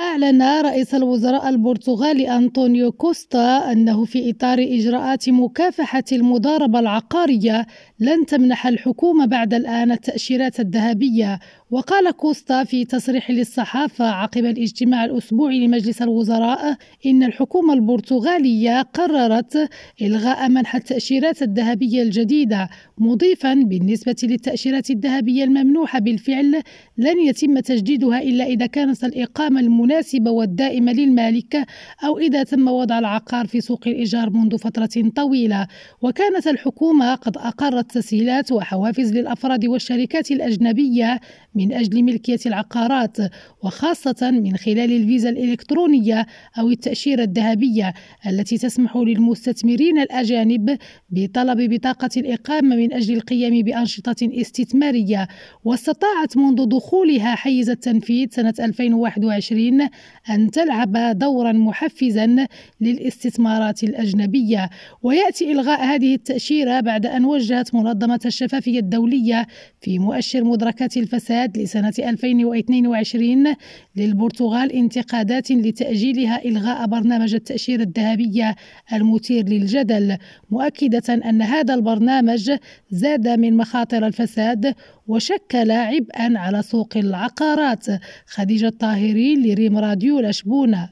أعلن رئيس الوزراء البرتغالي أنطونيو كوستا أنه في إطار إجراءات مكافحة المضاربة العقارية لن تمنح الحكومة بعد الآن التأشيرات الذهبية. وقال كوستا في تصريح للصحافة عقب الاجتماع الأسبوعي لمجلس الوزراء إن الحكومة البرتغالية قررت إلغاء منح التأشيرات الذهبية الجديدة مضيفا بالنسبة للتأشيرات الذهبية الممنوحة. بالفعل لن يتم تجديدها إلا إذا كانت الإقامة المناسبة والدائمة للمالك أو إذا تم وضع العقار في سوق الإيجار منذ فترة طويلة. وكانت الحكومة قد أقرت تسهيلات وحوافز للأفراد والشركات الأجنبية من أجل ملكية العقارات وخاصة من خلال الفيزا الإلكترونية أو التأشيرة الذهبية التي تسمح للمستثمرين الأجانب بطلب بطاقة الإقامة من أجل القيام بأنشطة استثمارية. واستطاعت منذ دخولها حيز التنفيذ سنة 2021 أن تلعب دورا محفزا للاستثمارات الأجنبية. ويأتي إلغاء هذه التأشيرة بعد أن وجهت منظمة الشفافية الدولية في مؤشر مدركات الفساد لسنة 2022 للبرتغال انتقادات لتأجيلها إلغاء برنامج التأشيرة الذهبية المثير للجدل مؤكدة أن هذا البرنامج زاد من مخاطر الفساد وشكل عبئا على سوق العقارات. خديجة الطاهري لريم راديو لشبونة.